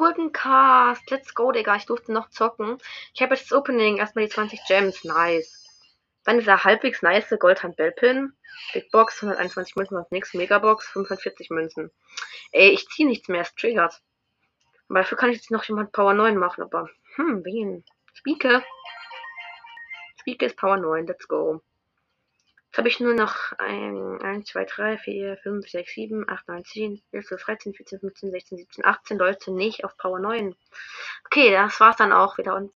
Golden Cast. Let's go, Digga. Ich durfte noch zocken. Ich habe jetzt das Opening. Erstmal die 20 Gems. Nice. Dann dieser halbwegs nice Goldhand Bellpin. Big Box, 121 Münzen, was nix. Megabox, 45 Münzen. Ey, ich ziehe nichts mehr. Es triggert. Aber dafür kann ich jetzt noch jemand Power 9 machen. Aber, hm, wen? Spieke. Spieke ist Power 9. Let's go. Jetzt habe ich nur noch ein, 1, 2, 3, 4, 5, 6, 7, 8, 9, 10, 11, 12, 13, 14, 15, 16, 17, 18 Leute nicht auf Power 9. Okay, das war's dann auch wieder. Und